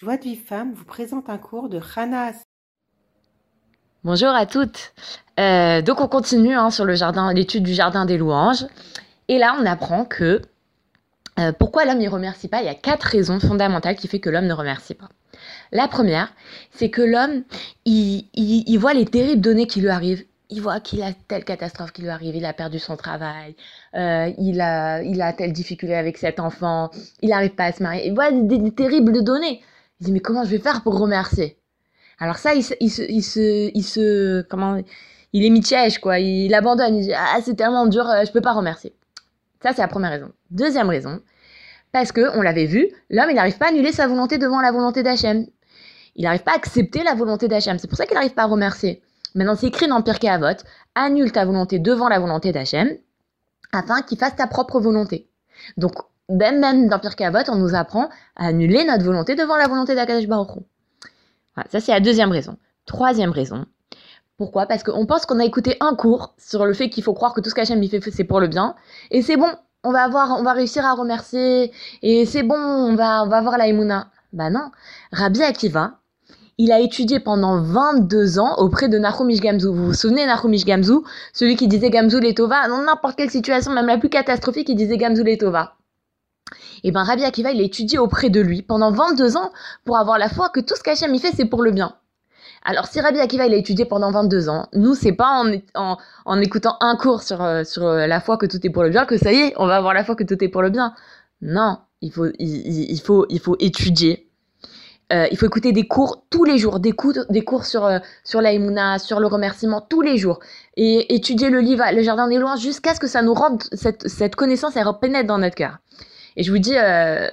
Joie de vie femme vous présente un cours de Hana. Bonjour à toutes. Euh, donc on continue hein, sur l'étude du jardin des louanges. Et là, on apprend que euh, pourquoi l'homme ne remercie pas? Il y a quatre raisons fondamentales qui font que l'homme ne remercie pas. La première, c'est que l'homme, il, voit les terribles données qui lui arrivent. Il voit qu'il a telle catastrophe qui lui arrive, il a perdu son travail, euh, il, a, telle difficulté avec cet enfant, il n'arrive pas à se marier. Il voit des terribles données. Il dit, mais comment je vais faire pour remercier? Alors ça, il se, il se, il se, comment, il est mitigé, quoi. Il abandonne. Il dit, ah, c'est tellement dur, euh, je peux pas remercier. Ça, c'est la première raison. Deuxième raison, parce que, on l'avait vu, l'homme, il n'arrive pas à annuler sa volonté devant la volonté d'Hachem. Il n'arrive pas à accepter la volonté d'Hachem. C'est pour ça qu'il n'arrive pas à remercier. Maintenant, c'est écrit dans Pirkei Avot, annule ta volonté devant la volonté d'Hachem, afin qu'il fasse ta propre volonté. Donc, même, même dans Pirkei Avot, on nous apprend à annuler notre volonté devant la volonté d'Akadosh Baruch voilà, Ça, c'est la deuxième raison. Troisième raison. Pourquoi? Parce qu'on pense qu'on a écouté un cours sur le fait qu'il faut croire que tout ce qu'Hachem fait, c'est pour le bien. Et c'est bon, on va avoir, on va réussir à remercier. Et c'est bon, on va, on va avoir la Emouna. Bah non. Rabbi Akiva, il a étudié pendant 22 ans auprès de Nachumish Gamzu. Vous vous souvenez Nachumish Gamzu Celui qui disait Gamzu Letova, dans n'importe quelle situation, même la plus catastrophique, il disait Gamzu Letova. Et ben Rabbi Akiva, il a étudié auprès de lui pendant 22 ans pour avoir la foi que tout ce qu'Hachem y fait, c'est pour le bien. Alors si Rabbi Akiva, il a étudié pendant 22 ans, nous, c'est pas en, en, écoutant un cours sur, euh, sur euh, la foi que tout est pour le bien que ça y est, on va avoir la foi que tout est pour le bien. Non, il faut, il, faut, il faut étudier. Euh, il faut écouter des cours tous les jours, des cours, des cours sur, sur la sur le remerciement tous les jours. Et étudier le livre, le jardin des lois, jusqu'à ce que ça nous rende, cette, cette connaissance, elle pénètre dans notre cœur. Et je vous dis, euh,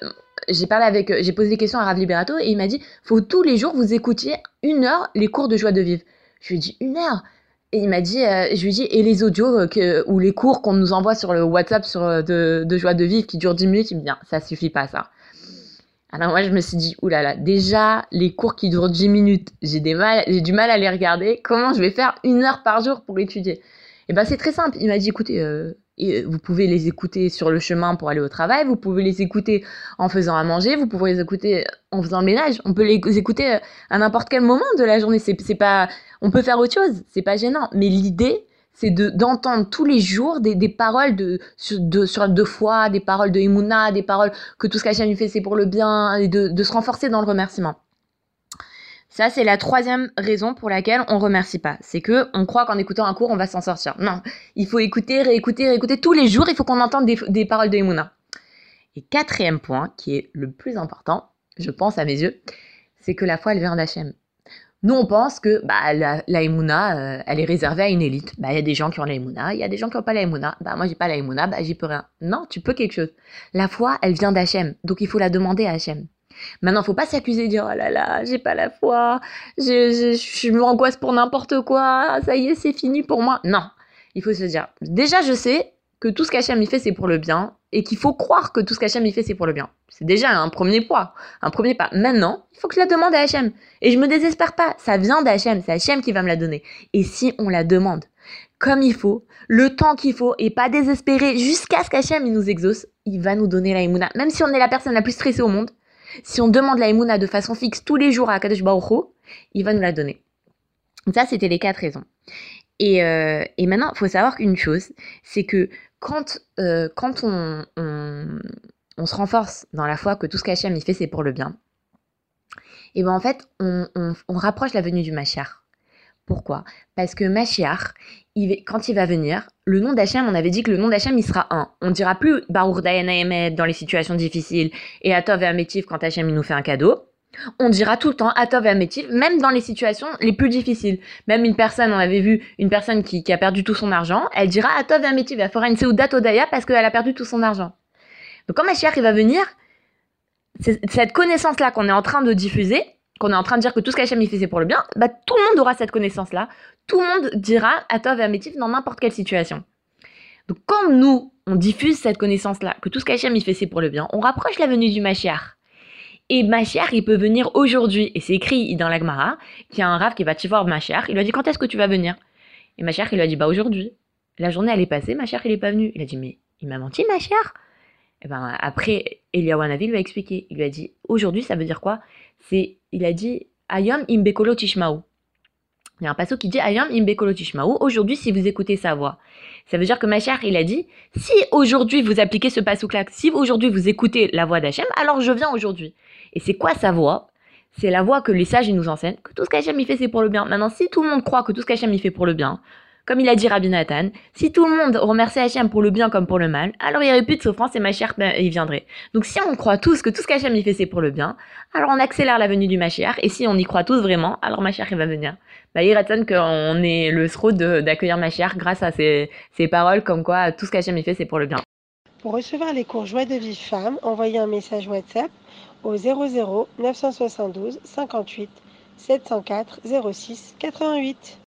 j'ai parlé avec, j'ai posé des questions à Rav Liberato et il m'a dit, faut tous les jours vous écoutiez une heure les cours de joie de vivre. Je lui ai dit une heure? Et il m'a dit, euh, je lui et les audios euh, que, ou les cours qu'on nous envoie sur le WhatsApp sur, de, joie de vivre qui durent 10 minutes, il me dit, ça suffit pas ça. Alors moi je me suis dit, oulala, déjà les cours qui durent 10 minutes, j'ai du mal à les regarder. Comment je vais faire une heure par jour pour étudier? Et ben c'est très simple. Il m'a dit, écoutez, et vous pouvez les écouter sur le chemin pour aller au travail, vous pouvez les écouter en faisant à manger, vous pouvez les écouter en faisant le ménage. On peut les écouter à n'importe quel moment de la journée. C'est, pas, on peut faire autre chose, c'est pas gênant. Mais l'idée, c'est de d'entendre tous les jours des, des paroles de de sur de foi, des paroles de Emouna, des paroles que tout ce qu'Hachem fait c'est pour le bien, et de, de se renforcer dans le remerciement. Ça, c'est la troisième raison pour laquelle on remercie pas. C'est que on croit qu'en écoutant un cours, on va s'en sortir. Non, il faut écouter, réécouter, réécouter tous les jours. Il faut qu'on entende des, paroles de Emouna. Et quatrième point, qui est le plus important, je pense à mes yeux, c'est que la foi, elle vient d'Hachem. Nous, on pense que bah, la, la euh, elle est réservée à une élite. Bah, il y a des gens qui ont la il y a des gens qui n'ont pas la Emouna. Bah, moi, j'ai pas la Emouna, bah, j'y peux rien. Non, tu peux quelque chose. La foi, elle vient d'Hachem. Donc, il faut la demander à Hachem. Maintenant, faut pas s'accuser de dire oh là là, j'ai pas la foi, je, je, je m'angoisse pour n'importe quoi, ça y est, c'est fini pour moi. Non, il faut se dire déjà, je sais que tout ce qu'Hachem y fait, c'est pour le bien et qu'il faut croire que tout ce qu'Hachem y fait, c'est pour le bien. C'est déjà un premier point, un premier pas. Maintenant, il faut que je la demande à Hachem. Et je me désespère pas, ça vient d'Hachem, c'est Hachem qui va me la donner. Et si on la demande comme il faut, le temps qu'il faut, et pas désespérer jusqu'à ce qu'Hachem nous exauce, il va nous donner la imuna. Même si on est la personne la plus stressée au monde, si on demande la Emouna de façon fixe tous les jours à Kadosh Baruch il va nous la donner. Ça, c'était les quatre raisons. Et, euh, et maintenant, il faut savoir qu'une chose, c'est que quand, euh, quand on, on, se renforce dans la foi que tout ce qu'Hachem il fait, c'est pour le bien, et ben en fait, on, on rapproche la venue du Mashiach. Pourquoi? Parce que Mashiach, quand il va venir, le nom d'Hachem, on avait dit que le nom d'Hachem, il sera un. On dira plus Baruch Dayana dans les situations difficiles et Atov et Ametiv quand Hachem il nous fait un cadeau. On dira tout le temps Atov et Ametiv, même dans les situations les plus difficiles. Même une personne, on avait vu une personne qui, a perdu tout son argent, elle dira Atov et Ametiv, elle fera une Seudat Odaya parce qu'elle a perdu tout son argent. Donc quand Mashiach il va venir, cette connaissance-là qu'on est en train de diffuser, qu'on est en train de dire que tout ce qu'Hachem il fait c'est pour le bien, bah, tout le monde aura cette connaissance-là. Tout le monde dira à Tov et à Métif dans n'importe quelle situation. Donc quand nous, on diffuse cette connaissance-là, que tout ce qu'Hachem il fait c'est pour le bien, on rapproche la venue du Mashiach. Et Mashiach, il peut venir aujourd'hui. Et c'est écrit dans l'Agmara qu'il y a un rave qui va te voir Mashiach. Il lui a dit quand est-ce que tu vas venir? Et Mashiach, il lui a dit bah aujourd'hui. La journée elle est passée, Mashiach il est pas venu. Il a dit mais il m'a menti Mashiach? Et ben après, Eliyahu Hanavi lui a expliqué. Il lui a dit aujourd'hui, ça veut dire quoi? C'est, il a dit Ayom imbekolo tishmaou. Il y a un passage qui dit Ayom imbekolo tishmaou. Aujourd'hui, si vous écoutez sa voix, ça veut dire que ma chère, il a dit si aujourd'hui vous appliquez ce passage-là, si aujourd'hui vous écoutez la voix d'Hachem, alors je viens aujourd'hui. Et c'est quoi sa voix? C'est la voix que les sages nous enseignent, que tout ce qu'Hachem il fait c'est pour le bien. Maintenant, si tout le monde croit que tout ce qu'Hachem il fait pour le bien, comme il a dit Rabbi Nathan, si tout le monde remercie Hachem pour le bien comme pour le mal, alors il n'y aurait plus de souffrance et Mashiach, ben, il viendrait. Donc si on croit tous que tout ce qu'Hachem il fait c'est pour le bien, alors on accélère la venue du Mashiach, et si on y croit tous vraiment, alors Mashiach il va venir. Bah, il qu'on est le sro d'accueillir Mashiach grâce à ces paroles comme quoi tout ce qu'Hachem il fait c'est pour le bien. Pour recevoir les cours Joie de vie femme, envoyez un message WhatsApp au 00 972 58 704 06 88.